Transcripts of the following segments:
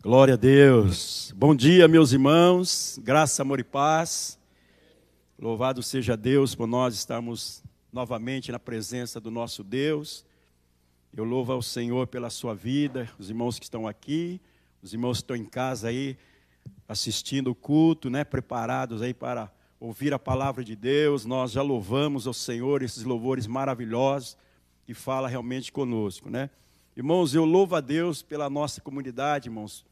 Glória a Deus. Bom dia, meus irmãos. Graça, amor e paz. Louvado seja Deus por nós estarmos novamente na presença do nosso Deus. Eu louvo ao Senhor pela sua vida, os irmãos que estão aqui, os irmãos que estão em casa aí assistindo o culto, né, preparados aí para ouvir a palavra de Deus. Nós já louvamos ao Senhor esses louvores maravilhosos que fala realmente conosco, né? Irmãos, eu louvo a Deus pela nossa comunidade, irmãos,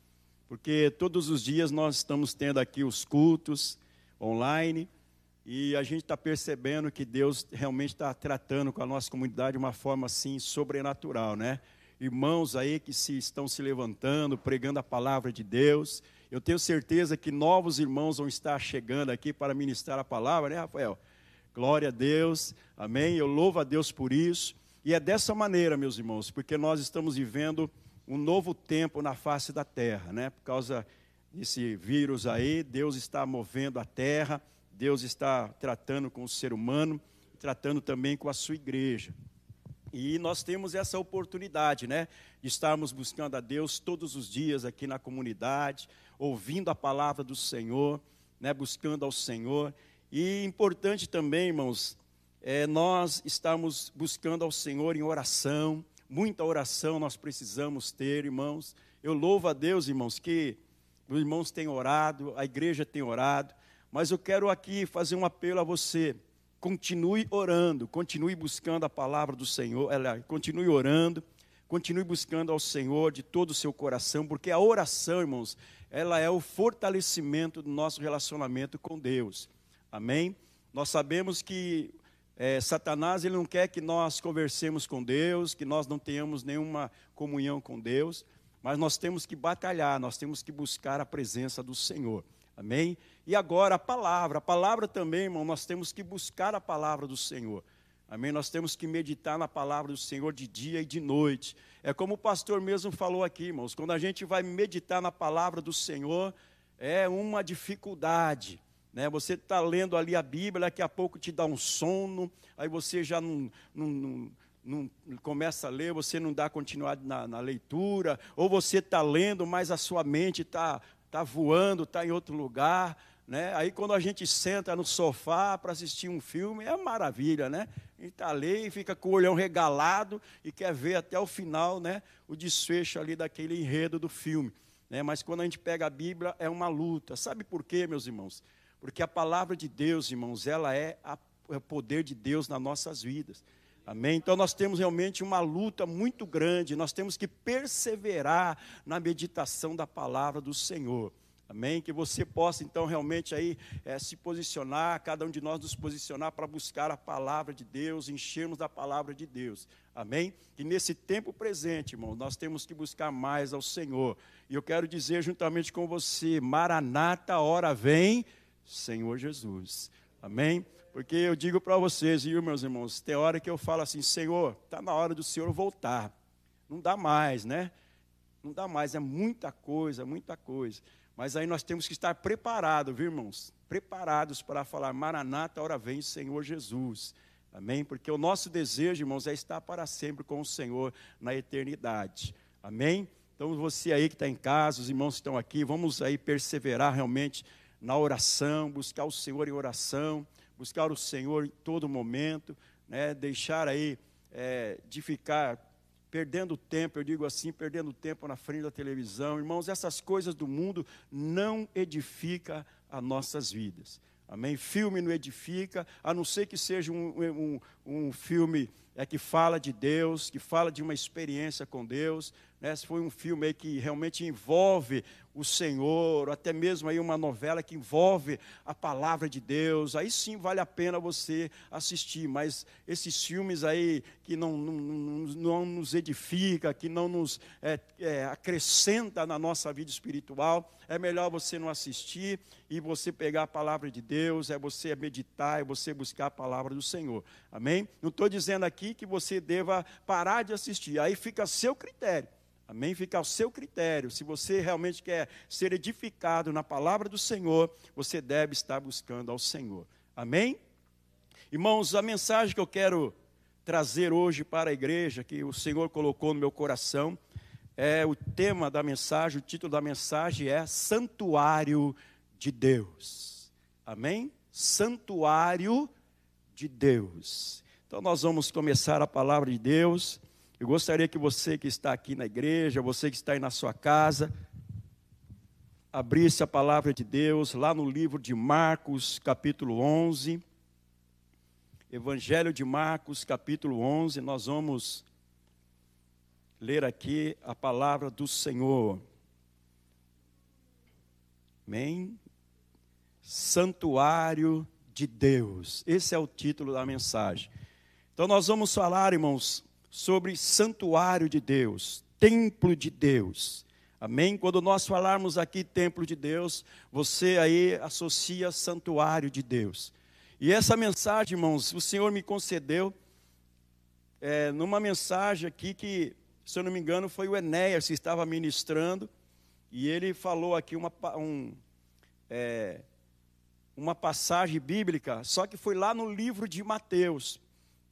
porque todos os dias nós estamos tendo aqui os cultos online e a gente está percebendo que Deus realmente está tratando com a nossa comunidade de uma forma assim sobrenatural, né? Irmãos aí que se estão se levantando, pregando a palavra de Deus. Eu tenho certeza que novos irmãos vão estar chegando aqui para ministrar a palavra, né, Rafael? Glória a Deus, amém. Eu louvo a Deus por isso. E é dessa maneira, meus irmãos, porque nós estamos vivendo um novo tempo na face da terra, né? Por causa desse vírus aí, Deus está movendo a terra, Deus está tratando com o ser humano, tratando também com a sua igreja. E nós temos essa oportunidade, né, de estarmos buscando a Deus todos os dias aqui na comunidade, ouvindo a palavra do Senhor, né, buscando ao Senhor. E importante também, irmãos, é, nós estamos buscando ao Senhor em oração, muita oração nós precisamos ter, irmãos. Eu louvo a Deus, irmãos, que os irmãos têm orado, a igreja tem orado, mas eu quero aqui fazer um apelo a você. Continue orando, continue buscando a palavra do Senhor, ela, continue orando, continue buscando ao Senhor de todo o seu coração, porque a oração, irmãos, ela é o fortalecimento do nosso relacionamento com Deus. Amém? Nós sabemos que é, Satanás ele não quer que nós conversemos com Deus, que nós não tenhamos nenhuma comunhão com Deus, mas nós temos que batalhar, nós temos que buscar a presença do Senhor. Amém? E agora a palavra, a palavra também, irmão, nós temos que buscar a palavra do Senhor. Amém? Nós temos que meditar na palavra do Senhor de dia e de noite. É como o pastor mesmo falou aqui, irmãos, quando a gente vai meditar na palavra do Senhor, é uma dificuldade. Né? Você está lendo ali a Bíblia, daqui a pouco te dá um sono, aí você já não, não, não, não começa a ler, você não dá continuidade na, na leitura, ou você está lendo, mas a sua mente está tá voando, está em outro lugar. Né? Aí quando a gente senta no sofá para assistir um filme, é maravilha, né? A gente está ali e fica com o olhão regalado e quer ver até o final né, o desfecho ali daquele enredo do filme. Né? Mas quando a gente pega a Bíblia, é uma luta. Sabe por quê, meus irmãos? Porque a palavra de Deus, irmãos, ela é, a, é o poder de Deus nas nossas vidas. Amém? Então nós temos realmente uma luta muito grande, nós temos que perseverar na meditação da palavra do Senhor. Amém? Que você possa então realmente aí é, se posicionar, cada um de nós nos posicionar para buscar a palavra de Deus, enchermos da palavra de Deus. Amém? Que nesse tempo presente, irmão, nós temos que buscar mais ao Senhor. E eu quero dizer juntamente com você, Maranata, hora vem Senhor Jesus. Amém? Porque eu digo para vocês, viu, meus irmãos, tem hora que eu falo assim, Senhor, está na hora do Senhor voltar. Não dá mais, né? Não dá mais, é muita coisa, muita coisa. Mas aí nós temos que estar preparados, viu, irmãos? Preparados para falar, Maranata, hora vem, Senhor Jesus. Amém? Porque o nosso desejo, irmãos, é estar para sempre com o Senhor na eternidade. Amém? Então você aí que está em casa, os irmãos que estão aqui, vamos aí perseverar realmente na oração, buscar o Senhor em oração, buscar o Senhor em todo momento, né? deixar aí é, de ficar perdendo tempo, eu digo assim, perdendo tempo na frente da televisão. Irmãos, essas coisas do mundo não edificam as nossas vidas. Amém? Filme não edifica, a não ser que seja um, um, um filme é, que fala de Deus, que fala de uma experiência com Deus. Né? Se foi um filme que realmente envolve o Senhor, até mesmo aí uma novela que envolve a palavra de Deus, aí sim vale a pena você assistir. Mas esses filmes aí que não, não, não nos edifica, que não nos é, é, acrescenta na nossa vida espiritual, é melhor você não assistir e você pegar a palavra de Deus, é você meditar, é você buscar a palavra do Senhor. Amém? Não estou dizendo aqui que você deva parar de assistir, aí fica a seu critério. Amém? Fica ao seu critério. Se você realmente quer ser edificado na palavra do Senhor, você deve estar buscando ao Senhor. Amém? Irmãos, a mensagem que eu quero trazer hoje para a igreja, que o Senhor colocou no meu coração, é o tema da mensagem, o título da mensagem é Santuário de Deus. Amém? Santuário de Deus. Então nós vamos começar a palavra de Deus. Eu gostaria que você que está aqui na igreja, você que está aí na sua casa, abrisse a palavra de Deus lá no livro de Marcos, capítulo 11. Evangelho de Marcos, capítulo 11, nós vamos ler aqui a palavra do Senhor. Amém? Santuário de Deus. Esse é o título da mensagem. Então nós vamos falar, irmãos, sobre santuário de Deus, templo de Deus. Amém? Quando nós falarmos aqui templo de Deus, você aí associa santuário de Deus. E essa mensagem, irmãos, o Senhor me concedeu é, numa mensagem aqui que se eu não me engano, foi o Enéas que estava ministrando, e ele falou aqui uma, um, é, uma passagem bíblica, só que foi lá no livro de Mateus.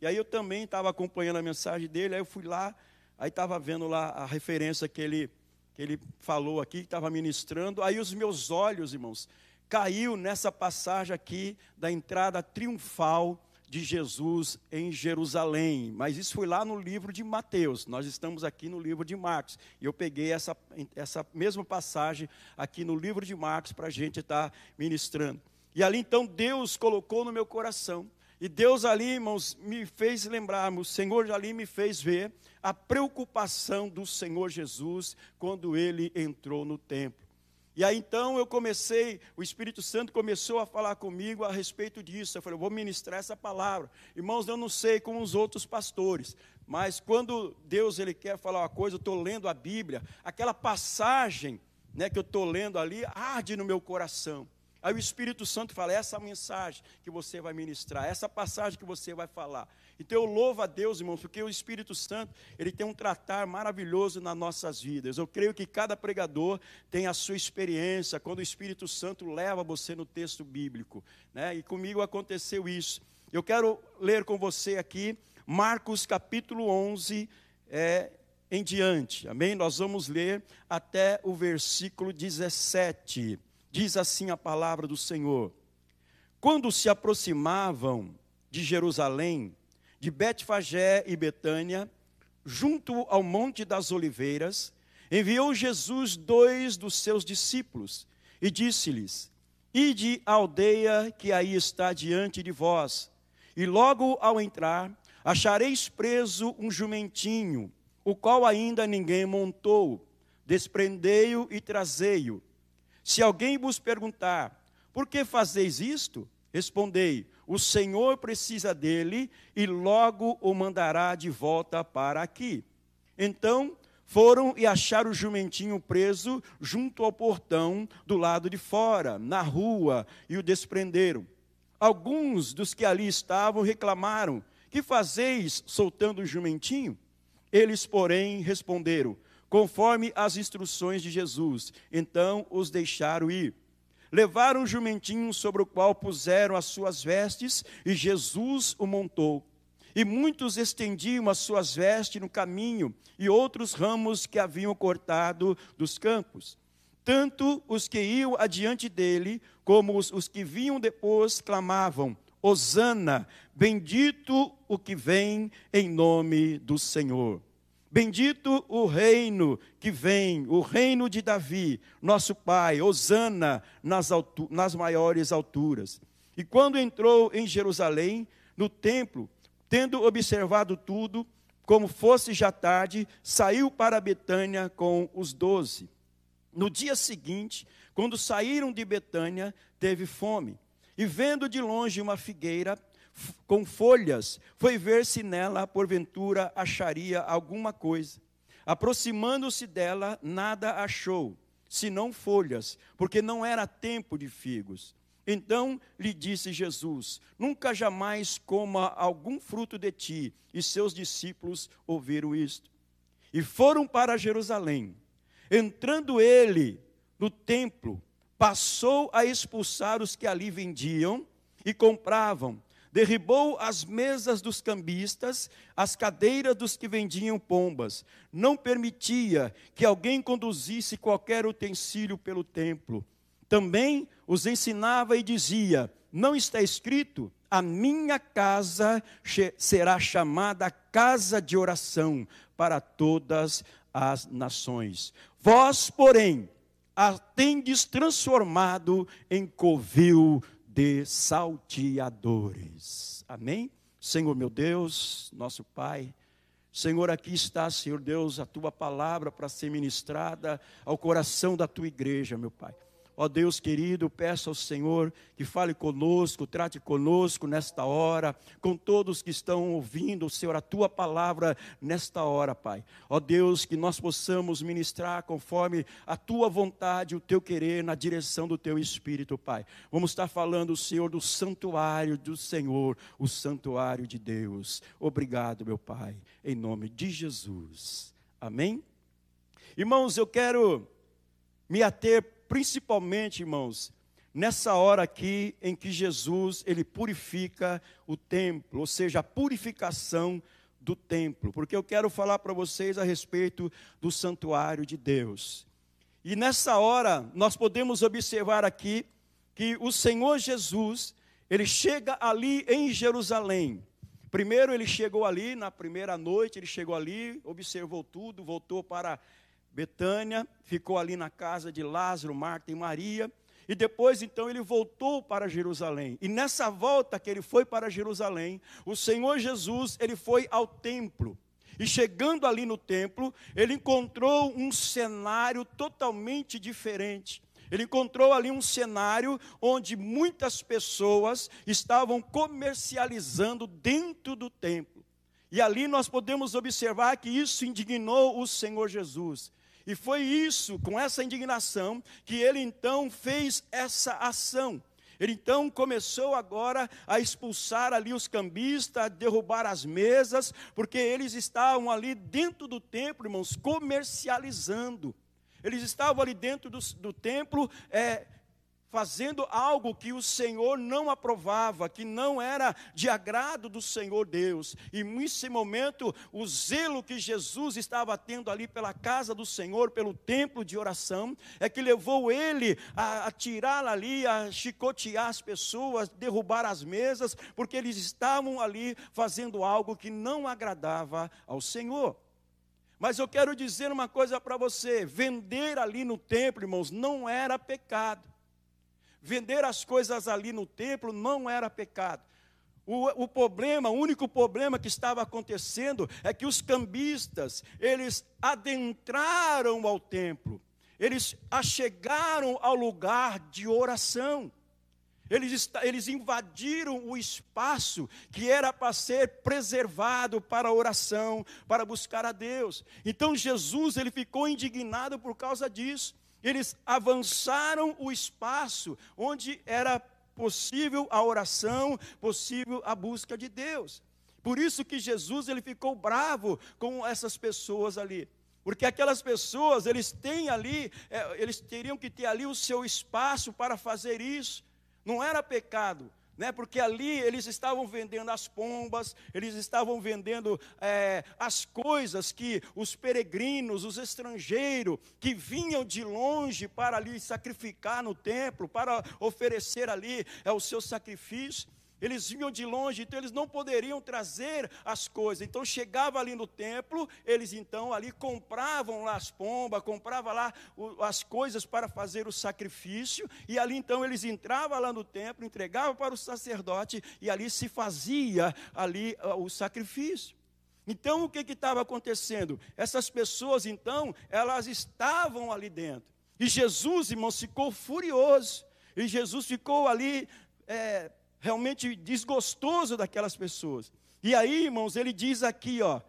E aí eu também estava acompanhando a mensagem dele, aí eu fui lá, aí estava vendo lá a referência que ele, que ele falou aqui, que estava ministrando, aí os meus olhos, irmãos, caiu nessa passagem aqui da entrada triunfal de Jesus em Jerusalém. Mas isso foi lá no livro de Mateus. Nós estamos aqui no livro de Marcos. E eu peguei essa, essa mesma passagem aqui no livro de Marcos para a gente estar tá ministrando. E ali então Deus colocou no meu coração. E Deus ali, irmãos, me fez lembrar, o Senhor ali me fez ver a preocupação do Senhor Jesus quando ele entrou no templo. E aí então eu comecei, o Espírito Santo começou a falar comigo a respeito disso. Eu falei, eu vou ministrar essa palavra. Irmãos, eu não sei com os outros pastores, mas quando Deus ele quer falar uma coisa, eu estou lendo a Bíblia, aquela passagem né, que eu estou lendo ali arde no meu coração. Aí o Espírito Santo fala: essa mensagem que você vai ministrar, essa passagem que você vai falar. Então eu louvo a Deus, irmãos, porque o Espírito Santo, ele tem um tratar maravilhoso nas nossas vidas. Eu creio que cada pregador tem a sua experiência quando o Espírito Santo leva você no texto bíblico, né? E comigo aconteceu isso. Eu quero ler com você aqui Marcos capítulo 11, é, em diante. Amém? Nós vamos ler até o versículo 17. Diz assim a palavra do Senhor: Quando se aproximavam de Jerusalém, de Betfagé e Betânia, junto ao Monte das Oliveiras, enviou Jesus dois dos seus discípulos e disse-lhes: Ide à aldeia que aí está diante de vós, e logo ao entrar, achareis preso um jumentinho, o qual ainda ninguém montou. Desprendei-o e trazei-o. Se alguém vos perguntar, por que fazeis isto? Respondei: o Senhor precisa dele e logo o mandará de volta para aqui. Então foram e acharam o jumentinho preso junto ao portão do lado de fora, na rua, e o desprenderam. Alguns dos que ali estavam reclamaram: Que fazeis soltando o jumentinho? Eles, porém, responderam: conforme as instruções de Jesus. Então os deixaram ir. Levaram um jumentinho sobre o qual puseram as suas vestes e Jesus o montou. E muitos estendiam as suas vestes no caminho e outros ramos que haviam cortado dos campos. Tanto os que iam adiante dele, como os, os que vinham depois, clamavam: Hosana, bendito o que vem em nome do Senhor. Bendito o reino que vem, o reino de Davi, nosso pai, Osana nas, nas maiores alturas. E quando entrou em Jerusalém, no templo, tendo observado tudo, como fosse já tarde, saiu para Betânia com os doze. No dia seguinte, quando saíram de Betânia, teve fome. E vendo de longe uma figueira, com folhas, foi ver se nela, porventura, acharia alguma coisa. Aproximando-se dela, nada achou, senão folhas, porque não era tempo de figos. Então lhe disse Jesus: Nunca jamais coma algum fruto de ti. E seus discípulos ouviram isto. E foram para Jerusalém. Entrando ele no templo, passou a expulsar os que ali vendiam e compravam derribou as mesas dos cambistas, as cadeiras dos que vendiam pombas. Não permitia que alguém conduzisse qualquer utensílio pelo templo. Também os ensinava e dizia: Não está escrito, a minha casa será chamada casa de oração para todas as nações. Vós, porém, a tendes transformado em covil de salteadores. Amém? Senhor meu Deus, nosso Pai, Senhor, aqui está, Senhor Deus, a tua palavra para ser ministrada ao coração da tua igreja, meu Pai. Ó Deus querido, peço ao Senhor que fale conosco, trate conosco nesta hora, com todos que estão ouvindo, Senhor, a tua palavra nesta hora, Pai. Ó Deus, que nós possamos ministrar conforme a tua vontade, o teu querer, na direção do teu espírito, Pai. Vamos estar falando, Senhor, do santuário do Senhor, o santuário de Deus. Obrigado, meu Pai, em nome de Jesus. Amém? Irmãos, eu quero me ater principalmente, irmãos, nessa hora aqui em que Jesus ele purifica o templo, ou seja, a purificação do templo, porque eu quero falar para vocês a respeito do santuário de Deus. E nessa hora nós podemos observar aqui que o Senhor Jesus, ele chega ali em Jerusalém. Primeiro ele chegou ali na primeira noite, ele chegou ali, observou tudo, voltou para Betânia, ficou ali na casa de Lázaro, Marta e Maria, e depois então ele voltou para Jerusalém. E nessa volta que ele foi para Jerusalém, o Senhor Jesus, ele foi ao templo. E chegando ali no templo, ele encontrou um cenário totalmente diferente. Ele encontrou ali um cenário onde muitas pessoas estavam comercializando dentro do templo. E ali nós podemos observar que isso indignou o Senhor Jesus. E foi isso, com essa indignação, que ele então fez essa ação. Ele então começou agora a expulsar ali os cambistas, a derrubar as mesas, porque eles estavam ali dentro do templo, irmãos, comercializando. Eles estavam ali dentro do, do templo, é, fazendo algo que o Senhor não aprovava, que não era de agrado do Senhor Deus. E nesse momento, o zelo que Jesus estava tendo ali pela casa do Senhor, pelo templo de oração, é que levou ele a, a tirar ali, a chicotear as pessoas, derrubar as mesas, porque eles estavam ali fazendo algo que não agradava ao Senhor. Mas eu quero dizer uma coisa para você: vender ali no templo, irmãos, não era pecado. Vender as coisas ali no templo não era pecado. O, o, problema, o único problema que estava acontecendo é que os cambistas, eles adentraram ao templo, eles achegaram ao lugar de oração. Eles, eles invadiram o espaço que era para ser preservado para a oração, para buscar a Deus. Então Jesus ele ficou indignado por causa disso eles avançaram o espaço onde era possível a oração, possível a busca de Deus. Por isso que Jesus ele ficou bravo com essas pessoas ali. Porque aquelas pessoas, eles têm ali, é, eles teriam que ter ali o seu espaço para fazer isso. Não era pecado, né? porque ali eles estavam vendendo as pombas, eles estavam vendendo é, as coisas que os peregrinos, os estrangeiros, que vinham de longe para ali sacrificar no templo, para oferecer ali é, o seu sacrifício, eles vinham de longe, então eles não poderiam trazer as coisas. Então chegava ali no templo, eles então ali compravam lá as pombas, compravam lá as coisas para fazer o sacrifício, e ali então eles entravam lá no templo, entregavam para o sacerdote e ali se fazia ali o sacrifício. Então o que estava acontecendo? Essas pessoas então, elas estavam ali dentro. E Jesus, irmãos, ficou furioso. E Jesus ficou ali é, realmente desgostoso daquelas pessoas. E aí, irmãos, ele diz aqui, ó,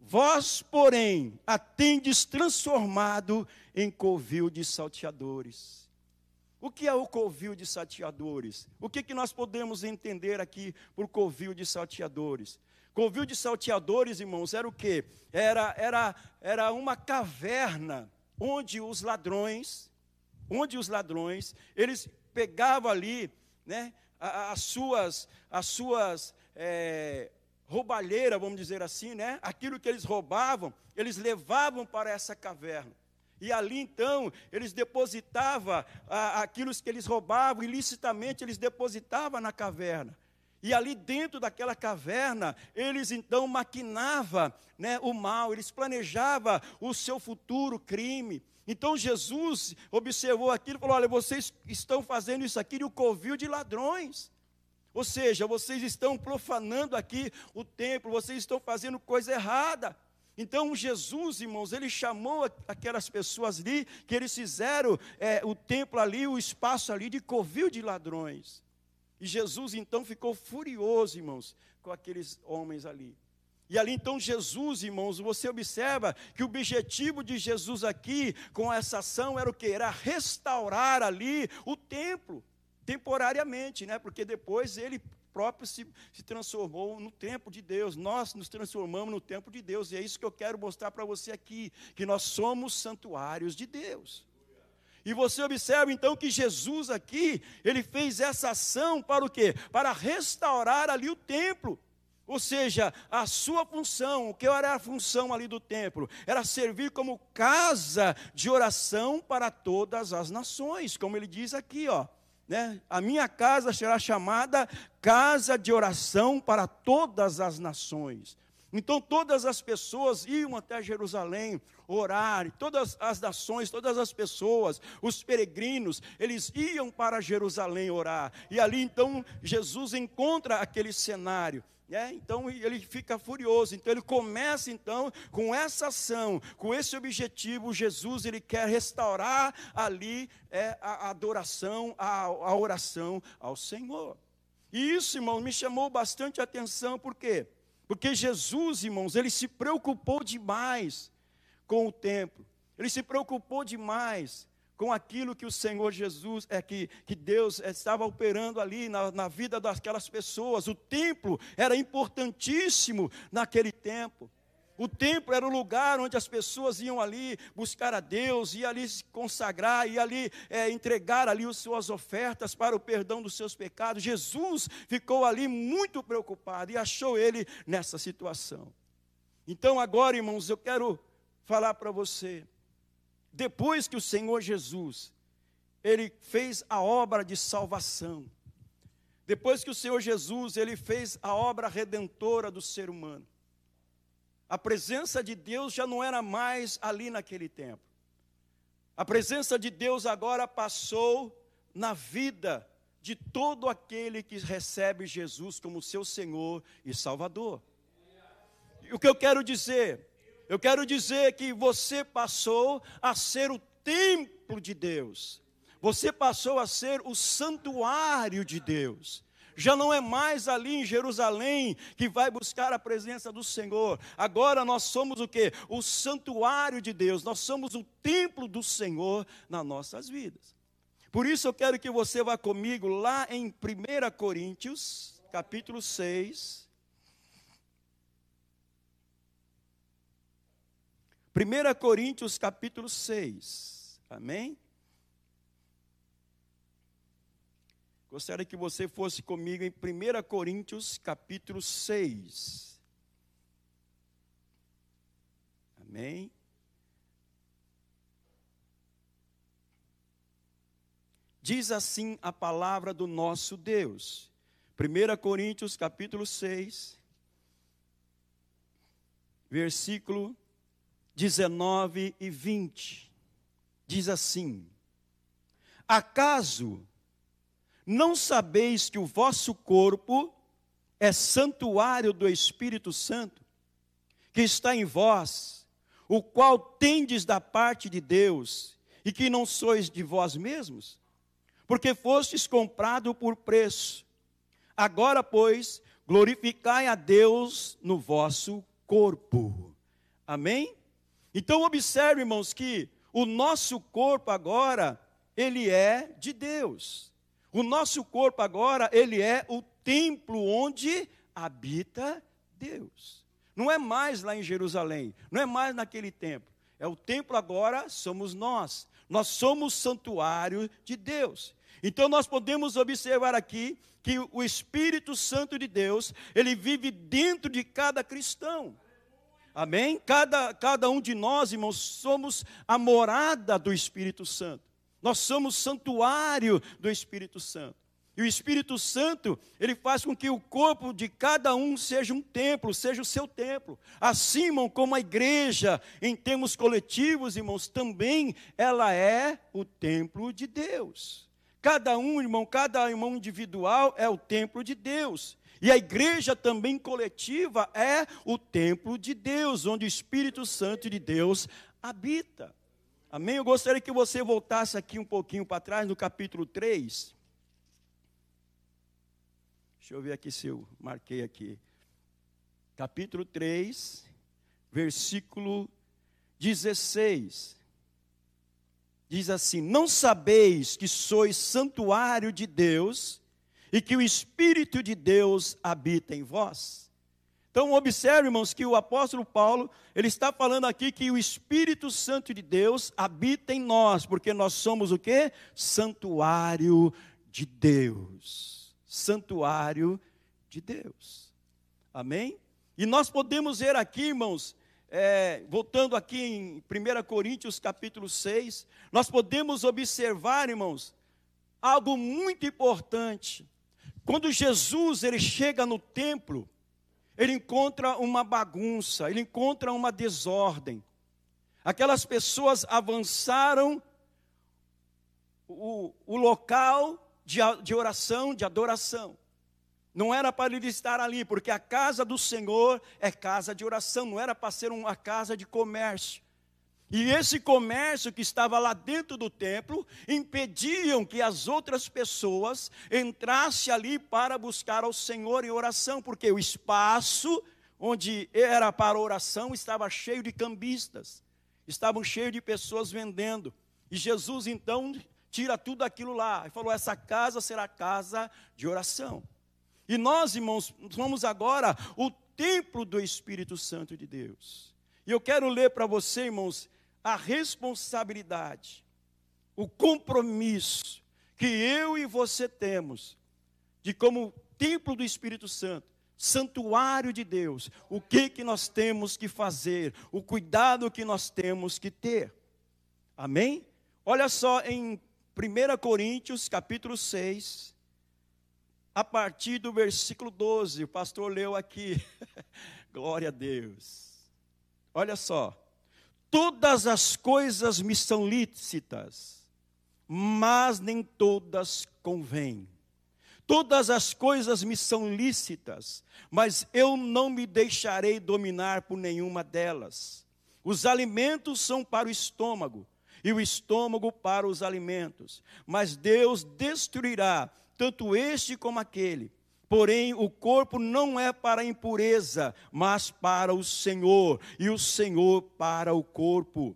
vós, porém, a tendes transformado em covil de salteadores. O que é o covil de salteadores? O que, que nós podemos entender aqui por covil de salteadores? Covil de salteadores, irmãos, era o quê? Era, era, era uma caverna onde os ladrões, onde os ladrões, eles pegavam ali, né, as suas, as suas é, roubalheiras, vamos dizer assim, né? Aquilo que eles roubavam, eles levavam para essa caverna. E ali então, eles depositavam aquilo que eles roubavam, ilicitamente eles depositavam na caverna. E ali dentro daquela caverna, eles então maquinavam né, o mal, eles planejavam o seu futuro crime. Então Jesus observou aquilo e falou: Olha, vocês estão fazendo isso aqui de um covil de ladrões. Ou seja, vocês estão profanando aqui o templo, vocês estão fazendo coisa errada. Então Jesus, irmãos, ele chamou aquelas pessoas ali, que eles fizeram é, o templo ali, o espaço ali de covil de ladrões. E Jesus então ficou furioso, irmãos, com aqueles homens ali. E ali então Jesus, irmãos, você observa que o objetivo de Jesus aqui com essa ação era o que? Era restaurar ali o templo, temporariamente, né? Porque depois ele próprio se, se transformou no templo de Deus. Nós nos transformamos no templo de Deus. E é isso que eu quero mostrar para você aqui, que nós somos santuários de Deus. E você observa então que Jesus aqui, ele fez essa ação para o quê? Para restaurar ali o templo. Ou seja, a sua função, o que era a função ali do templo? Era servir como casa de oração para todas as nações, como ele diz aqui, ó. Né? A minha casa será chamada casa de oração para todas as nações. Então todas as pessoas iam até Jerusalém orar, todas as nações, todas as pessoas, os peregrinos, eles iam para Jerusalém orar. E ali então Jesus encontra aquele cenário. É, então ele fica furioso. Então ele começa então com essa ação, com esse objetivo. Jesus ele quer restaurar ali é, a adoração, a, a oração ao Senhor. E isso, irmão, me chamou bastante atenção, por quê? Porque Jesus, irmãos, ele se preocupou demais com o templo. Ele se preocupou demais com aquilo que o Senhor Jesus, é que, que Deus estava operando ali na, na vida daquelas pessoas. O templo era importantíssimo naquele tempo. O templo era o lugar onde as pessoas iam ali buscar a Deus, iam ali se consagrar, iam ali é, entregar ali as suas ofertas para o perdão dos seus pecados. Jesus ficou ali muito preocupado e achou ele nessa situação. Então agora, irmãos, eu quero falar para você, depois que o Senhor Jesus, ele fez a obra de salvação, depois que o Senhor Jesus, ele fez a obra redentora do ser humano, a presença de Deus já não era mais ali naquele tempo. A presença de Deus agora passou na vida de todo aquele que recebe Jesus como seu Senhor e Salvador. E o que eu quero dizer? Eu quero dizer que você passou a ser o templo de Deus. Você passou a ser o santuário de Deus já não é mais ali em Jerusalém que vai buscar a presença do Senhor. Agora nós somos o que? O santuário de Deus, nós somos o templo do Senhor nas nossas vidas. Por isso eu quero que você vá comigo lá em 1 Coríntios, capítulo 6. 1 Coríntios capítulo 6. Amém? Gostaria que você fosse comigo em 1 Coríntios capítulo 6. Amém? Diz assim a palavra do nosso Deus. 1 Coríntios capítulo 6, versículo 19 e 20. Diz assim: Acaso não sabeis que o vosso corpo é santuário do Espírito Santo, que está em vós, o qual tendes da parte de Deus, e que não sois de vós mesmos? Porque fostes comprado por preço. Agora, pois, glorificai a Deus no vosso corpo. Amém? Então observe, irmãos, que o nosso corpo agora, ele é de Deus. O nosso corpo agora, ele é o templo onde habita Deus. Não é mais lá em Jerusalém, não é mais naquele templo. É o templo agora somos nós. Nós somos santuário de Deus. Então nós podemos observar aqui que o Espírito Santo de Deus, ele vive dentro de cada cristão. Amém? Cada, cada um de nós, irmãos, somos a morada do Espírito Santo. Nós somos santuário do Espírito Santo. E o Espírito Santo, ele faz com que o corpo de cada um seja um templo, seja o seu templo. Assim, como a igreja, em termos coletivos, irmãos, também ela é o templo de Deus. Cada um, irmão, cada irmão individual é o templo de Deus. E a igreja também coletiva é o templo de Deus, onde o Espírito Santo de Deus habita. Amém? Eu gostaria que você voltasse aqui um pouquinho para trás, no capítulo 3. Deixa eu ver aqui se eu marquei aqui. Capítulo 3, versículo 16. Diz assim: Não sabeis que sois santuário de Deus e que o Espírito de Deus habita em vós? Então, observe, irmãos, que o apóstolo Paulo, ele está falando aqui que o Espírito Santo de Deus habita em nós, porque nós somos o que? Santuário de Deus santuário de Deus. Amém? E nós podemos ver aqui, irmãos, é, voltando aqui em 1 Coríntios capítulo 6, nós podemos observar, irmãos, algo muito importante. Quando Jesus ele chega no templo, ele encontra uma bagunça, ele encontra uma desordem. Aquelas pessoas avançaram o, o local de, de oração, de adoração. Não era para ele estar ali, porque a casa do Senhor é casa de oração, não era para ser uma casa de comércio. E esse comércio que estava lá dentro do templo impediam que as outras pessoas entrassem ali para buscar ao Senhor em oração, porque o espaço onde era para oração estava cheio de cambistas, estavam cheios de pessoas vendendo. E Jesus então tira tudo aquilo lá. E falou: essa casa será casa de oração. E nós, irmãos, somos agora o templo do Espírito Santo de Deus. E eu quero ler para você, irmãos, a responsabilidade, o compromisso que eu e você temos de como templo do Espírito Santo, santuário de Deus, o que que nós temos que fazer, o cuidado que nós temos que ter. Amém? Olha só em 1 Coríntios, capítulo 6, a partir do versículo 12, o pastor leu aqui. Glória a Deus. Olha só. Todas as coisas me são lícitas, mas nem todas convêm. Todas as coisas me são lícitas, mas eu não me deixarei dominar por nenhuma delas. Os alimentos são para o estômago e o estômago para os alimentos. Mas Deus destruirá tanto este como aquele. Porém, o corpo não é para a impureza, mas para o Senhor, e o Senhor para o corpo.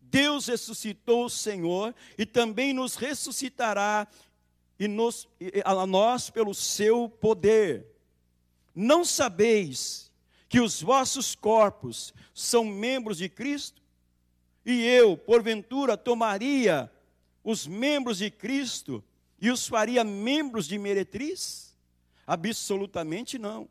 Deus ressuscitou o Senhor e também nos ressuscitará e nos, a nós pelo seu poder. Não sabeis que os vossos corpos são membros de Cristo? E eu, porventura, tomaria os membros de Cristo e os faria membros de meretriz? Absolutamente não.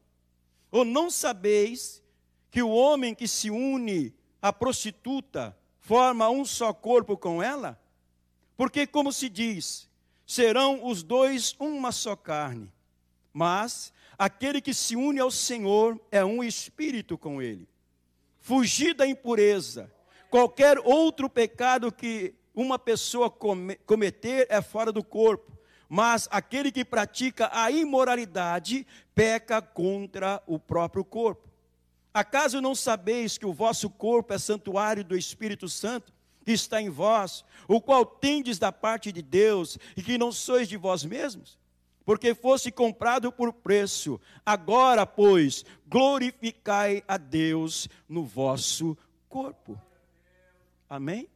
Ou não sabeis que o homem que se une à prostituta forma um só corpo com ela? Porque, como se diz, serão os dois uma só carne. Mas aquele que se une ao Senhor é um espírito com ele. Fugir da impureza Qualquer outro pecado que uma pessoa cometer é fora do corpo, mas aquele que pratica a imoralidade peca contra o próprio corpo. Acaso não sabeis que o vosso corpo é santuário do Espírito Santo, que está em vós, o qual tendes da parte de Deus, e que não sois de vós mesmos? Porque fosse comprado por preço. Agora, pois, glorificai a Deus no vosso corpo. Amém?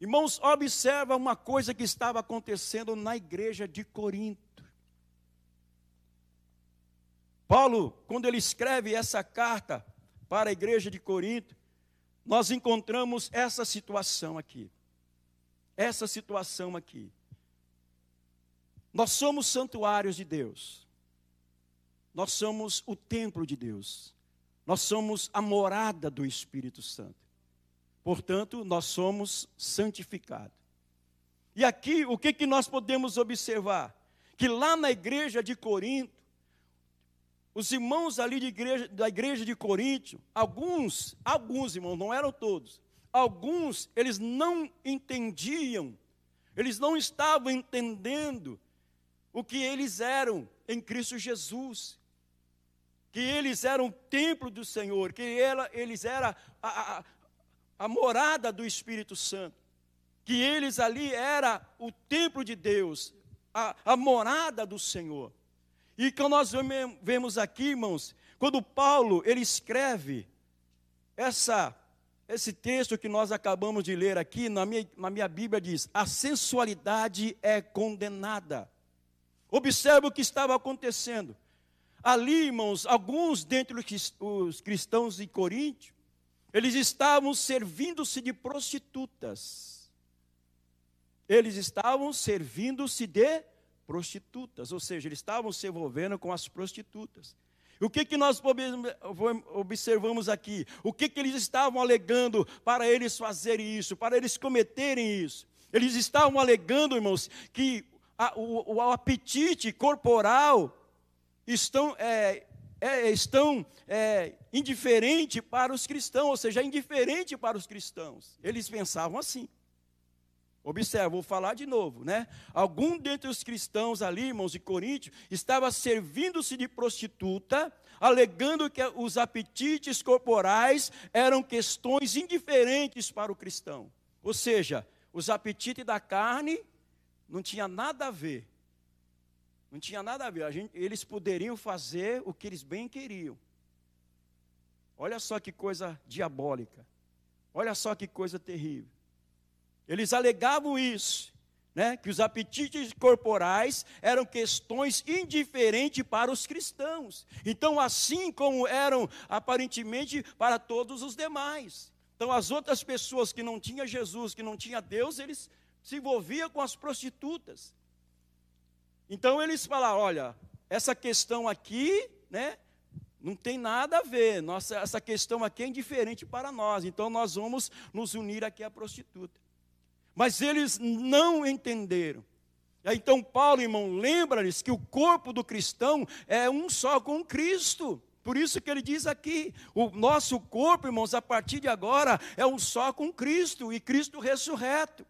Irmãos, observa uma coisa que estava acontecendo na igreja de Corinto. Paulo, quando ele escreve essa carta para a igreja de Corinto, nós encontramos essa situação aqui. essa situação aqui. Nós somos santuários de Deus. Nós somos o templo de Deus. Nós somos a morada do Espírito Santo. Portanto, nós somos santificados. E aqui, o que, que nós podemos observar? Que lá na igreja de Corinto, os irmãos ali igreja, da igreja de Corinto, alguns, alguns irmãos, não eram todos, alguns, eles não entendiam, eles não estavam entendendo o que eles eram em Cristo Jesus, que eles eram o templo do Senhor, que eles eram a, a, a morada do Espírito Santo, que eles ali era o templo de Deus, a, a morada do Senhor. E que nós vemos aqui, irmãos, quando Paulo ele escreve essa esse texto que nós acabamos de ler aqui, na minha, na minha Bíblia diz: a sensualidade é condenada. Observe o que estava acontecendo. Ali, irmãos, alguns dentre os cristãos de Coríntio, eles estavam servindo-se de prostitutas. Eles estavam servindo-se de prostitutas, ou seja, eles estavam se envolvendo com as prostitutas. O que, que nós observamos aqui? O que, que eles estavam alegando para eles fazerem isso, para eles cometerem isso? Eles estavam alegando, irmãos, que a, o, o, apetite corporal estão, é, é, estão é, indiferente para os cristãos, ou seja, indiferente para os cristãos. Eles pensavam assim. Observe, vou falar de novo, né? Algum dentre os cristãos ali, irmãos de Coríntios, estava servindo-se de prostituta, alegando que os apetites corporais eram questões indiferentes para o cristão. Ou seja, os apetites da carne não tinha nada a ver. Não tinha nada a ver. A gente, eles poderiam fazer o que eles bem queriam. Olha só que coisa diabólica. Olha só que coisa terrível. Eles alegavam isso, né, que os apetites corporais eram questões indiferentes para os cristãos. Então, assim como eram aparentemente para todos os demais. Então, as outras pessoas que não tinham Jesus, que não tinham Deus, eles se envolviam com as prostitutas. Então, eles falaram: olha, essa questão aqui, né, não tem nada a ver. Nossa, essa questão aqui é indiferente para nós. Então nós vamos nos unir aqui à prostituta. Mas eles não entenderam. Então, Paulo, irmão, lembra-lhes que o corpo do cristão é um só com Cristo. Por isso que ele diz aqui: o nosso corpo, irmãos, a partir de agora é um só com Cristo e Cristo ressurreto,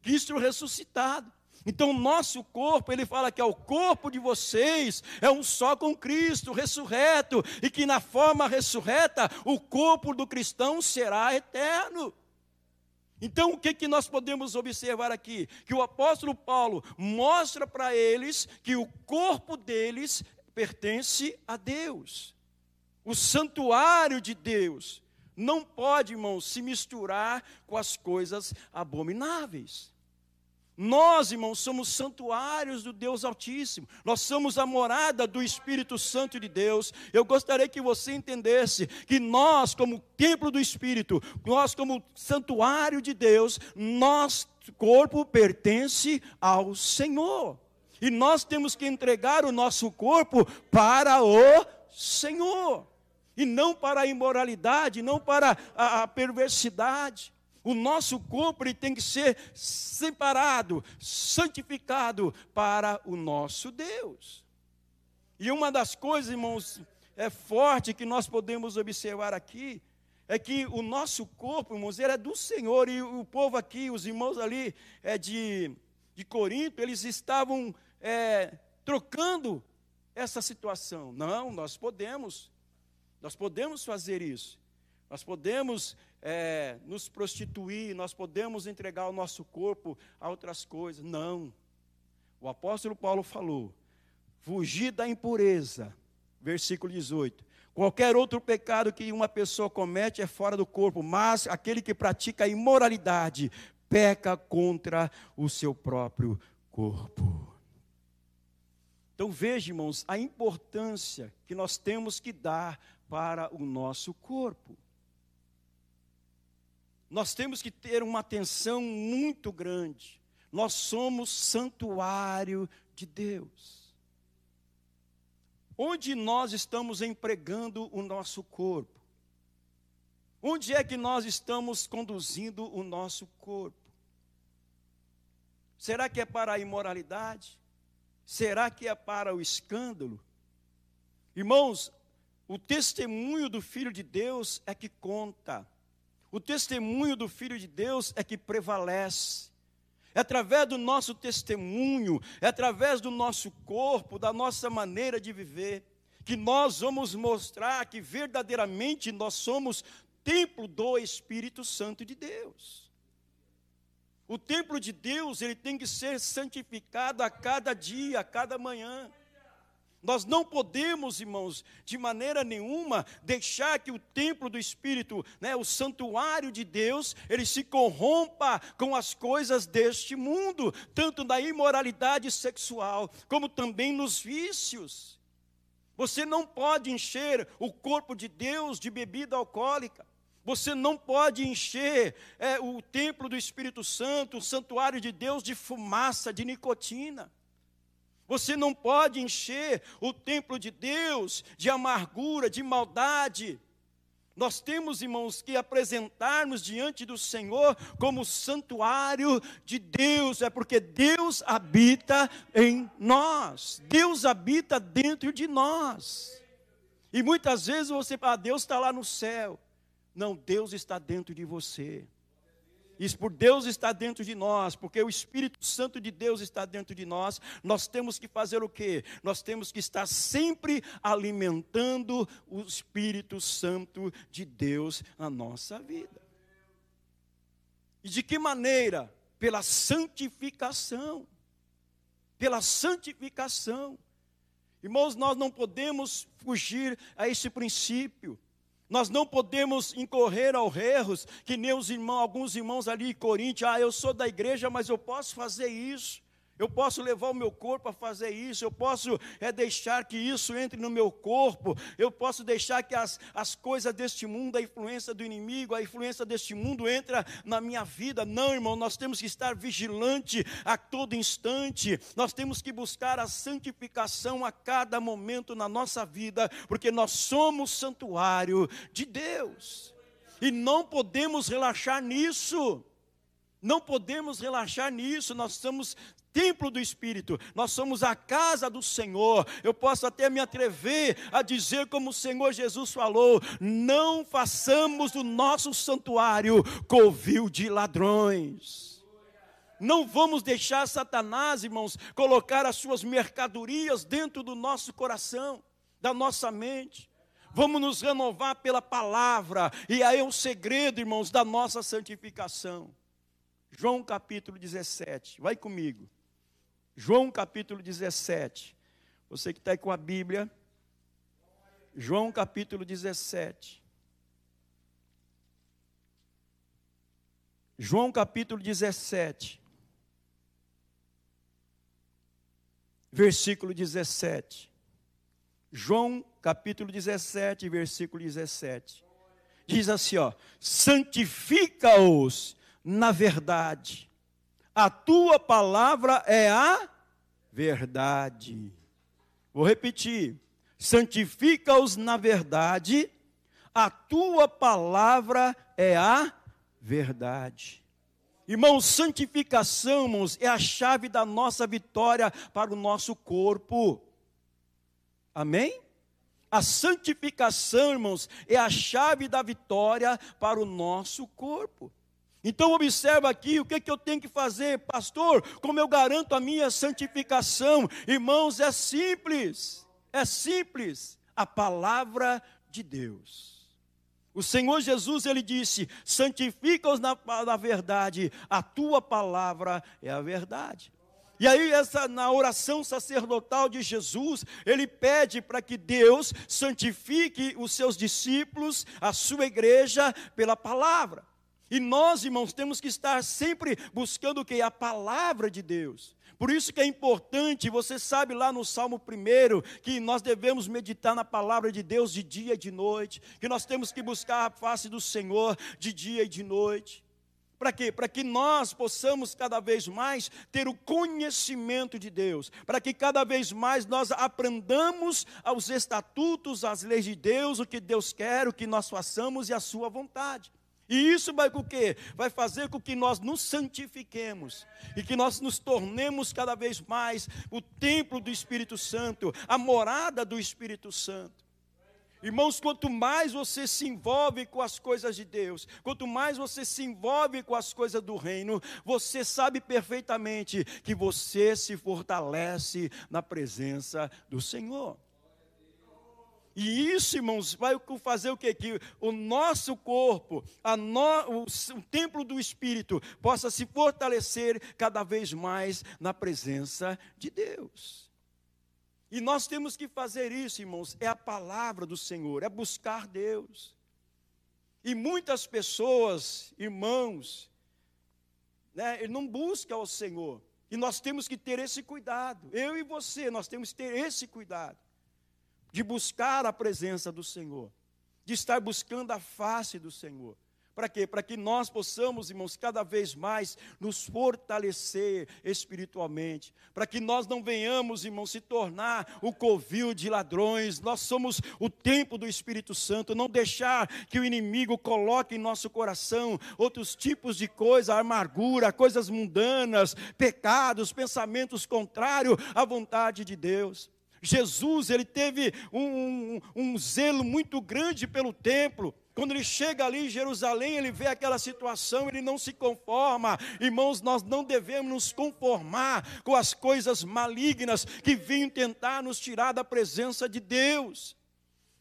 Cristo ressuscitado. Então, nosso corpo, ele fala que é o corpo de vocês, é um só com Cristo, ressurreto, e que na forma ressurreta, o corpo do cristão será eterno. Então, o que, que nós podemos observar aqui? Que o apóstolo Paulo mostra para eles que o corpo deles pertence a Deus. O santuário de Deus não pode, irmãos, se misturar com as coisas abomináveis. Nós, irmãos, somos santuários do Deus Altíssimo. Nós somos a morada do Espírito Santo de Deus. Eu gostaria que você entendesse que nós, como templo do Espírito, nós, como santuário de Deus, nosso corpo pertence ao Senhor. E nós temos que entregar o nosso corpo para o Senhor. E não para a imoralidade, não para a, perversidade. O nosso corpo tem que ser separado, santificado para o nosso Deus. E uma das coisas, irmãos, é forte que nós podemos observar aqui, é que o nosso corpo, irmãos, ele é do Senhor, e o povo aqui, os irmãos ali é de, de Corinto, eles estavam é, trocando essa situação. Não, nós podemos, nós podemos fazer isso. Nós podemos é, nos prostituir, nós podemos entregar o nosso corpo a outras coisas. Não. O apóstolo Paulo falou: fugir da impureza. Versículo 18. Qualquer outro pecado que uma pessoa comete é fora do corpo, mas aquele que pratica a imoralidade peca contra o seu próprio corpo. Então veja, irmãos, a importância que nós temos que dar para o nosso corpo. Nós temos que ter uma atenção muito grande. Nós somos santuário de Deus. Onde nós estamos empregando o nosso corpo? Onde é que nós estamos conduzindo o nosso corpo? Será que é para a imoralidade? Será que é para o escândalo? Irmãos, o testemunho do Filho de Deus é que conta. O testemunho do Filho de Deus é que prevalece. É através do nosso testemunho, é através do nosso corpo, da nossa maneira de viver, que nós vamos mostrar que verdadeiramente nós somos templo do Espírito Santo de Deus. O templo de Deus, ele tem que ser santificado a cada dia, a cada manhã. Nós não podemos, irmãos, de maneira nenhuma, deixar que o templo do Espírito, né, o santuário de Deus, ele se corrompa com as coisas deste mundo, tanto na imoralidade sexual, como também nos vícios. Você não pode encher o corpo de Deus de bebida alcoólica. Você não pode encher é, o templo do Espírito Santo, o santuário de Deus, de fumaça, de nicotina. Você não pode encher o templo de Deus de amargura, de maldade. Nós temos, irmãos, que apresentar-nos diante do Senhor como santuário de Deus, é porque Deus habita em nós, Deus habita dentro de nós. E muitas vezes você fala, ah, Deus está lá no céu. Não, Deus está dentro de você. Isso por Deus está dentro de nós, porque o Espírito Santo de Deus está dentro de nós. Nós temos que fazer o quê? Nós temos que estar sempre alimentando o Espírito Santo de Deus na nossa vida. E de que maneira? Pela santificação. Pela santificação. Irmãos, nós não podemos fugir a esse princípio. Nós não podemos incorrer ao erros, que nem os irmãos, alguns irmãos ali em Coríntios, ah, eu sou da igreja, mas eu posso fazer isso. Eu posso levar o meu corpo a fazer isso, eu posso é, deixar que isso entre no meu corpo, eu posso deixar que as, as coisas deste mundo, a influência do inimigo, a influência deste mundo entra na minha vida. Não, irmão, nós temos que estar vigilante a todo instante, nós temos que buscar a santificação a cada momento na nossa vida, porque nós somos santuário de Deus. E não podemos relaxar nisso. Não podemos relaxar nisso, nós estamos templo do Espírito, nós somos a casa do Senhor. Eu posso até me atrever a dizer, como o Senhor Jesus falou: não façamos do nosso santuário covil de ladrões. Não vamos deixar Satanás, irmãos, colocar as suas mercadorias dentro do nosso coração, da nossa mente. Vamos nos renovar pela palavra, e aí é o segredo, irmãos, da nossa santificação. João capítulo 17, vai comigo. João capítulo 17. Você que está aí com a Bíblia. João capítulo 17. João capítulo 17. Versículo 17. João capítulo 17, versículo 17. Diz assim, ó: Santifica-os na verdade a tua palavra é a verdade. Vou repetir: santifica-os na verdade, a tua palavra é a verdade. Irmãos, santificação, irmãos, é a chave da nossa vitória para o nosso corpo. Amém? A santificação, irmãos, é a chave da vitória para o nosso corpo. Então observa aqui o que, que eu tenho que fazer, pastor, como eu garanto a minha santificação. Irmãos, é simples, é simples, a palavra de Deus. O Senhor Jesus, ele disse: santifica-os na, na verdade, a tua palavra é a verdade. E aí, essa, na oração sacerdotal de Jesus, ele pede para que Deus santifique os seus discípulos, a sua igreja, pela palavra. E nós, irmãos, temos que estar sempre buscando o que? A palavra de Deus. Por isso que é importante, você sabe lá no Salmo 1, que nós devemos meditar na palavra de Deus de dia e de noite, que nós temos que buscar a face do Senhor de dia e de noite. Para quê? Para que nós possamos cada vez mais ter o conhecimento de Deus, para que cada vez mais nós aprendamos aos estatutos, às leis de Deus, o que Deus quer, o que nós façamos e a sua vontade. E isso vai com o quê? Vai fazer com que nós nos santifiquemos e que nós nos tornemos cada vez mais o templo do Espírito Santo, a morada do Espírito Santo. Irmãos, quanto mais você se envolve com as coisas de Deus, quanto mais você se envolve com as coisas do reino, você sabe perfeitamente que você se fortalece na presença do Senhor. E isso, irmãos, vai fazer o quê? Que o nosso corpo, no, o, templo do Espírito, possa se fortalecer cada vez mais na presença de Deus. E nós temos que fazer isso, irmãos, é a palavra do Senhor, é buscar Deus. E muitas pessoas, irmãos, né, não buscam o Senhor. E nós temos que ter esse cuidado. Eu e você, nós temos que ter esse cuidado de buscar a presença do Senhor, de estar buscando a face do Senhor. Para quê? Para que nós possamos, irmãos, cada vez mais nos fortalecer espiritualmente. Para que nós não venhamos, irmãos, se tornar o covil de ladrões. Nós somos o templo do Espírito Santo. Não deixar que o inimigo coloque em nosso coração outros tipos de coisa, amargura, coisas mundanas, pecados, pensamentos contrários à vontade de Deus. Jesus, ele teve um, um, um zelo muito grande pelo templo. Quando ele chega ali em Jerusalém, ele vê aquela situação, ele não se conforma. Irmãos, nós não devemos nos conformar com as coisas malignas que vinham tentar nos tirar da presença de Deus.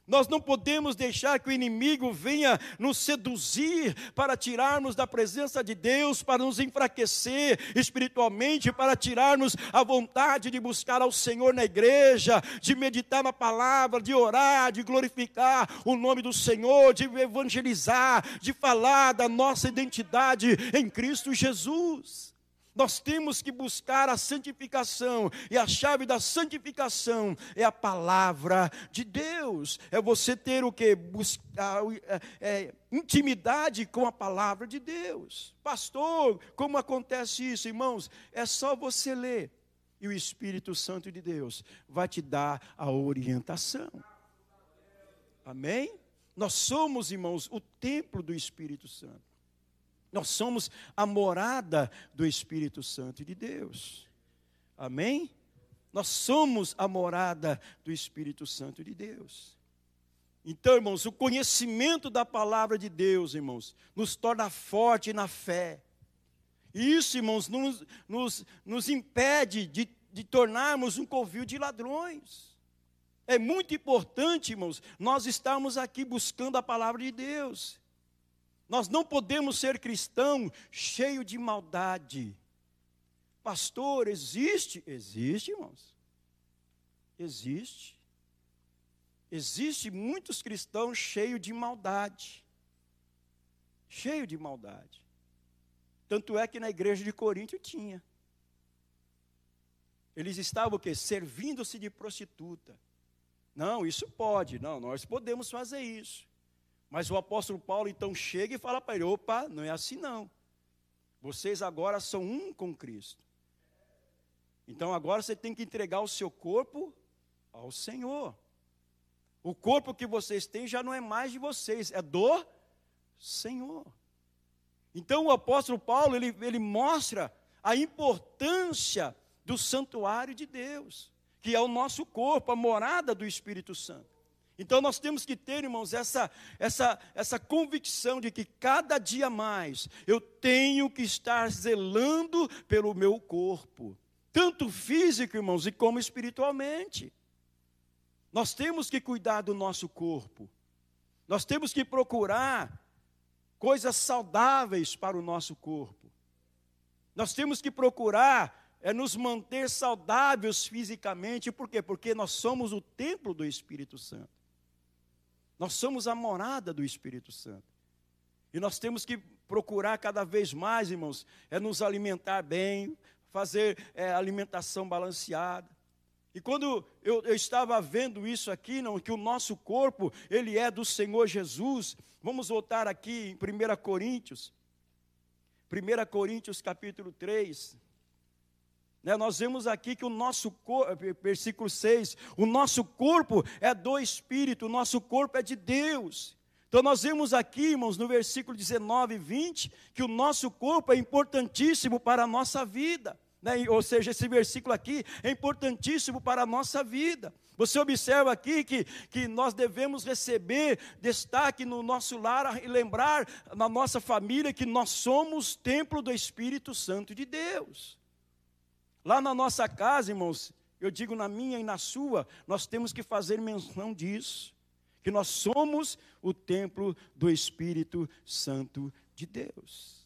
Nós não podemos deixar que o inimigo venha nos seduzir para tirarmos da presença de Deus, para nos enfraquecer espiritualmente, para tirarmos a vontade de buscar ao Senhor na igreja, de meditar na palavra, de orar, de glorificar o nome do Senhor, de evangelizar, de falar da nossa identidade em Cristo Jesus. Nós temos que buscar a santificação, e a chave da santificação é a palavra de Deus. É você ter o que? Buscar é, é, intimidade com a palavra de Deus. Pastor, como acontece isso, irmãos? É só você ler, e o Espírito Santo de Deus vai te dar a orientação. Amém? Nós somos, irmãos, o templo do Espírito Santo. Nós somos a morada do Espírito Santo de Deus. Amém? Nós somos a morada do Espírito Santo de Deus. Então, irmãos, o conhecimento da palavra de Deus, irmãos, nos torna forte na fé. E isso, irmãos, nos, nos, nos impede de, de tornarmos um covil de ladrões. É muito importante, irmãos, nós estarmos aqui buscando a palavra de Deus. Nós não podemos ser cristão cheio de maldade. Pastor, existe? Existe, irmãos. Existe. Existe muitos cristãos cheios de maldade. Cheio de maldade. Tanto é que na igreja de Corinto tinha. Eles estavam o quê? Servindo-se de prostituta. Não, isso pode. Não, nós podemos fazer isso. Mas o apóstolo Paulo então chega e fala para ele: opa, não é assim não. Vocês agora são um com Cristo. Então agora você tem que entregar o seu corpo ao Senhor. O corpo que vocês têm já não é mais de vocês, é do Senhor. Então o apóstolo Paulo ele, ele mostra a importância do santuário de Deus, que é o nosso corpo, a morada do Espírito Santo. Então nós temos que ter, irmãos, essa, essa, essa convicção de que cada dia mais eu tenho que estar zelando pelo meu corpo, tanto físico, irmãos, e como espiritualmente. Nós temos que cuidar do nosso corpo, nós temos que procurar coisas saudáveis para o nosso corpo, nós temos que procurar é nos manter saudáveis fisicamente, por quê? Porque nós somos o templo do Espírito Santo. Nós somos a morada do Espírito Santo. E nós temos que procurar cada vez mais, irmãos, é nos alimentar bem, fazer é, alimentação balanceada. E quando eu, eu, estava vendo isso aqui, não, que o nosso corpo, ele é do Senhor Jesus, vamos voltar aqui em 1 Coríntios. 1 Coríntios capítulo 3, né, nós vemos aqui que o nosso corpo, versículo 6, o nosso corpo é do Espírito, o nosso corpo é de Deus. Então nós vemos aqui, irmãos, no versículo 19 e 20, que o nosso corpo é importantíssimo para a nossa vida. Né? Ou seja, esse versículo aqui é importantíssimo para a nossa vida. Você observa aqui que, que nós devemos receber destaque no nosso lar e lembrar na nossa família que nós somos templo do Espírito Santo de Deus. Lá na nossa casa, irmãos, eu digo na minha e na sua, nós temos que fazer menção disso, que nós somos o templo do Espírito Santo de Deus.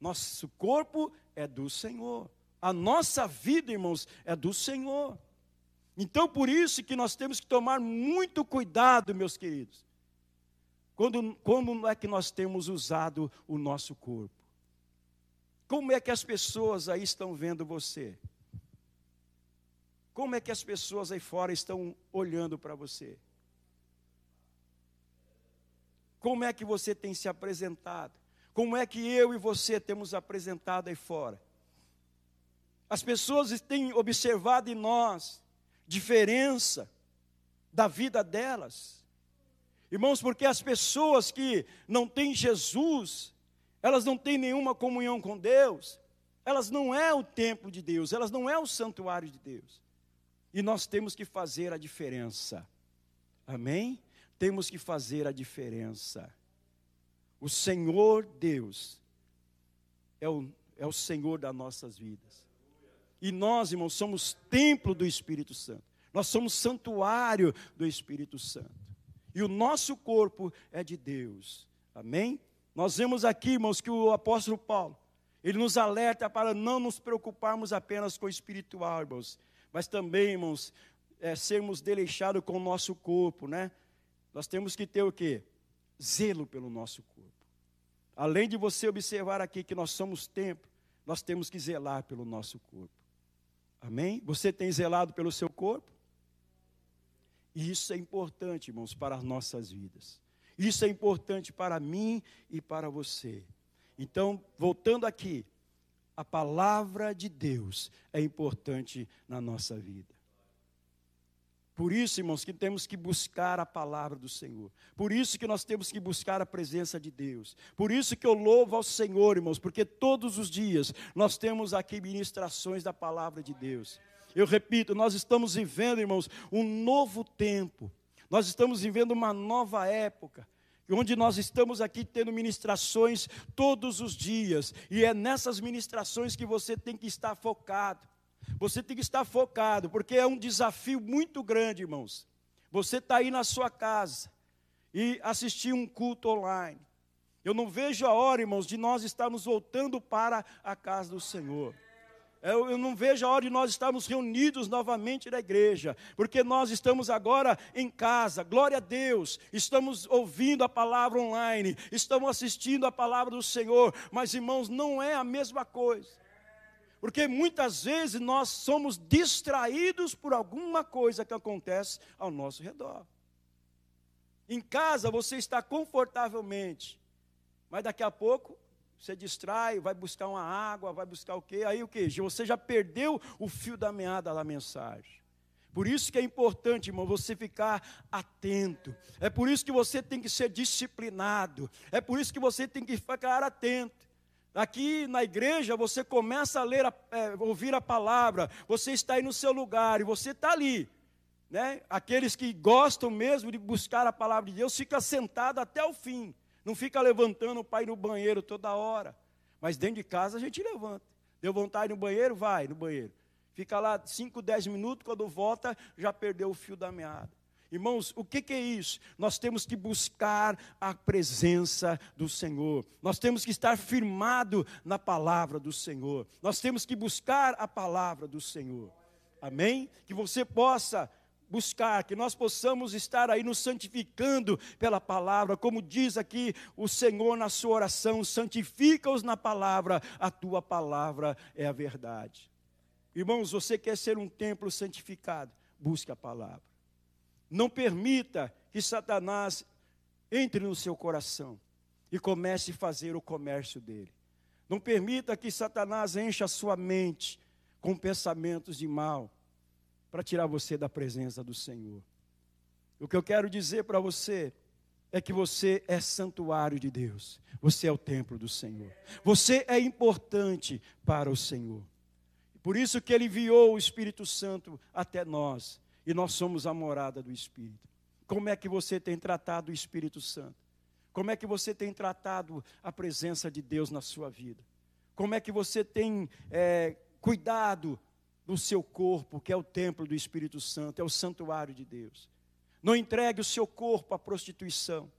Nosso corpo é do Senhor. A nossa vida, irmãos, é do Senhor. Então, por isso que nós temos que tomar muito cuidado, meus queridos. Quando, como é que nós temos usado o nosso corpo? Como é que as pessoas aí estão vendo você? Como é que as pessoas aí fora estão olhando para você? Como é que você tem se apresentado? Como é que eu e você temos apresentado aí fora? As pessoas têm observado em nós diferença da vida delas. Irmãos, porque as pessoas que não têm Jesus, elas não têm nenhuma comunhão com Deus, elas não é o templo de Deus, elas não é o santuário de Deus. E nós temos que fazer a diferença. Amém? Temos que fazer a diferença. O Senhor Deus é o, é o Senhor das nossas vidas. E nós, irmãos, somos templo do Espírito Santo. Nós somos santuário do Espírito Santo. E o nosso corpo é de Deus. Amém? Nós vemos aqui, irmãos, que o apóstolo Paulo, ele nos alerta para não nos preocuparmos apenas com o espiritual, irmãos, mas também, irmãos, é, sermos deixados com o nosso corpo, né? Nós temos que ter o quê? Zelo pelo nosso corpo. Além de você observar aqui que nós somos templo, nós temos que zelar pelo nosso corpo. Amém? Você tem zelado pelo seu corpo? E isso é importante, irmãos, para as nossas vidas. Isso é importante para mim e para você. Então, voltando aqui, a palavra de Deus é importante na nossa vida. Por isso, irmãos, que temos que buscar a palavra do Senhor. Por isso que nós temos que buscar a presença de Deus. Por isso que eu louvo ao Senhor, irmãos, porque todos os dias nós temos aqui ministrações da palavra de Deus. Eu repito, nós estamos vivendo, irmãos, um novo tempo. Nós estamos vivendo uma nova época, onde nós estamos aqui tendo ministrações todos os dias, e é nessas ministrações que você tem que estar focado. Você tem que estar focado, porque é um desafio muito grande, irmãos. Você está aí na sua casa e assistir um culto online. Eu não vejo a hora, irmãos, de nós estarmos voltando para a casa do Senhor. Eu, eu, não vejo a hora de nós estarmos reunidos novamente na igreja, porque nós estamos agora em casa, glória a Deus, estamos ouvindo a palavra online, estamos assistindo a palavra do Senhor, mas irmãos, não é a mesma coisa, porque muitas vezes nós somos distraídos por alguma coisa que acontece ao nosso redor. Em casa você está confortavelmente, mas daqui a pouco você distrai, vai buscar uma água, vai buscar o quê? Aí o quê? Você já perdeu o fio da meada da mensagem. Por isso que é importante, irmão, você ficar atento. É por isso que você tem que ser disciplinado. É por isso que você tem que ficar atento. Aqui na igreja você começa a ler, a, é, ouvir a palavra. Você está aí no seu lugar e você está ali. Né? Aqueles que gostam mesmo de buscar a palavra de Deus, fica sentado até o fim. Não fica levantando para ir no banheiro toda hora. Mas dentro de casa a gente levanta. Deu vontade no banheiro? Vai no banheiro. Fica lá 5, 10 minutos, quando volta, já perdeu o fio da meada. Irmãos, o que, que, é isso? Nós temos que buscar a presença do Senhor. Nós temos que estar firmado na palavra do Senhor. Nós temos que buscar a palavra do Senhor. Amém? Que você possa buscar, que nós possamos estar aí nos santificando pela palavra, como diz aqui o Senhor na sua oração: santifica-os na palavra, a tua palavra é a verdade. Irmãos, você quer ser um templo santificado? Busque a palavra. Não permita que Satanás entre no seu coração e comece a fazer o comércio dele. Não permita que Satanás encha a sua mente com pensamentos de mal para tirar você da presença do Senhor. O que eu quero dizer para você é que você é santuário de Deus, você é o templo do Senhor, você é importante para o Senhor. Por isso que Ele enviou o Espírito Santo até nós, e nós somos a morada do Espírito. Como é que você tem tratado o Espírito Santo? Como é que você tem tratado a presença de Deus na sua vida? Como é que você tem é, cuidado do seu corpo, que é o templo do Espírito Santo, é o santuário de Deus? Não entregue o seu corpo à prostituição.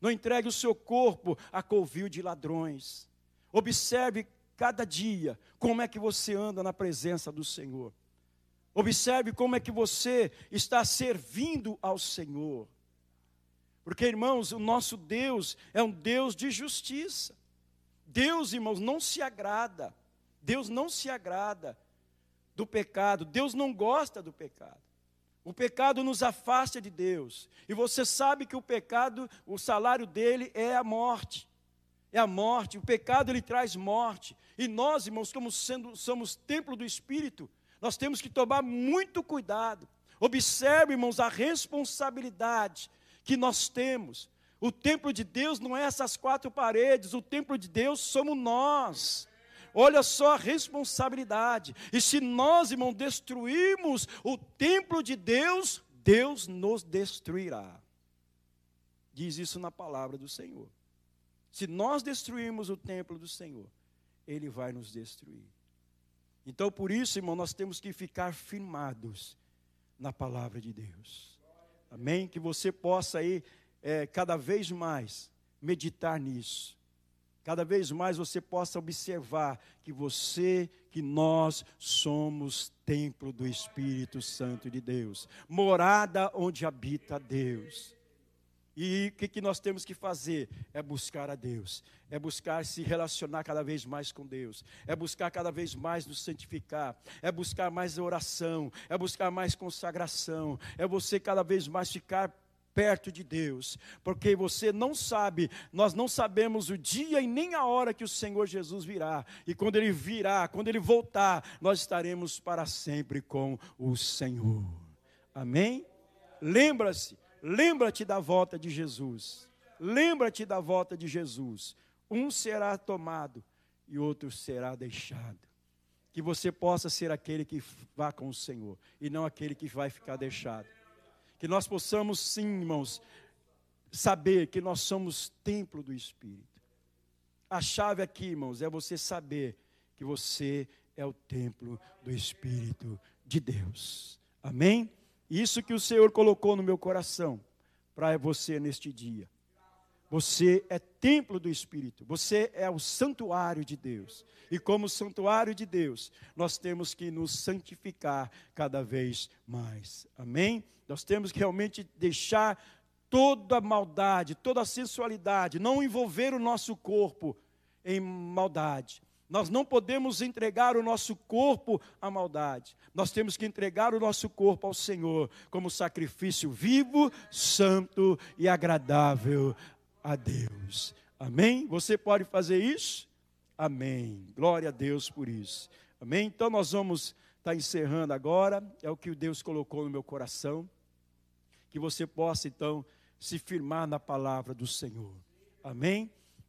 Não entregue o seu corpo a covil de ladrões. Observe cada dia como é que você anda na presença do Senhor. Observe como é que você está servindo ao Senhor. Porque, irmãos, o nosso Deus é um Deus de justiça. Deus, irmãos, não se agrada. Deus não se agrada do pecado. Deus não gosta do pecado. O pecado nos afasta de Deus. E você sabe que o pecado, o salário dele é a morte. É a morte. O pecado ele traz morte. E nós, irmãos, como sendo, somos templo do Espírito, nós temos que tomar muito cuidado. Observe, irmãos, a responsabilidade que nós temos. O templo de Deus não é essas quatro paredes, o templo de Deus somos nós. Olha só a responsabilidade. E se nós, irmão, destruirmos o templo de Deus, Deus nos destruirá. Diz isso na palavra do Senhor. Se nós destruirmos o templo do Senhor, Ele vai nos destruir. Então, por isso, irmão, nós temos que ficar firmados na palavra de Deus. Amém? Que você possa aí, é, cada vez mais, meditar nisso cada vez mais você possa observar que você, que nós somos templo do Espírito Santo de Deus, morada onde habita Deus. E o que, que nós temos que fazer? É buscar a Deus, é buscar se relacionar cada vez mais com Deus, é buscar cada vez mais nos santificar, é buscar mais oração, é buscar mais consagração, é você cada vez mais ficar perto de Deus, porque você não sabe, nós não sabemos o dia e nem a hora que o Senhor Jesus virá, e quando ele virá, quando ele voltar, nós estaremos para sempre com o Senhor. Amém? Lembra-se, lembra-te da volta de Jesus. Lembra-te da volta de Jesus. Um será tomado e outro será deixado. Que você possa ser aquele que vá com o Senhor e não aquele que vai ficar deixado. Que nós possamos, sim, irmãos, saber que nós somos templo do Espírito. A chave aqui, irmãos, é você saber que você é o templo do Espírito de Deus. Amém? Isso que o Senhor colocou no meu coração para você neste dia. Você é templo do Espírito, você é o santuário de Deus. E como santuário de Deus, nós temos que nos santificar cada vez mais. Amém? Nós temos que realmente deixar toda a maldade, toda a sensualidade, não envolver o nosso corpo em maldade. Nós não podemos entregar o nosso corpo à maldade. Nós temos que entregar o nosso corpo ao Senhor como sacrifício vivo, santo e agradável a Deus. Amém? Você pode fazer isso? Amém. Glória a Deus por isso. Amém? Então nós vamos estar tá encerrando agora. É o que Deus colocou no meu coração. Que você possa então se firmar na palavra do Senhor. Amém?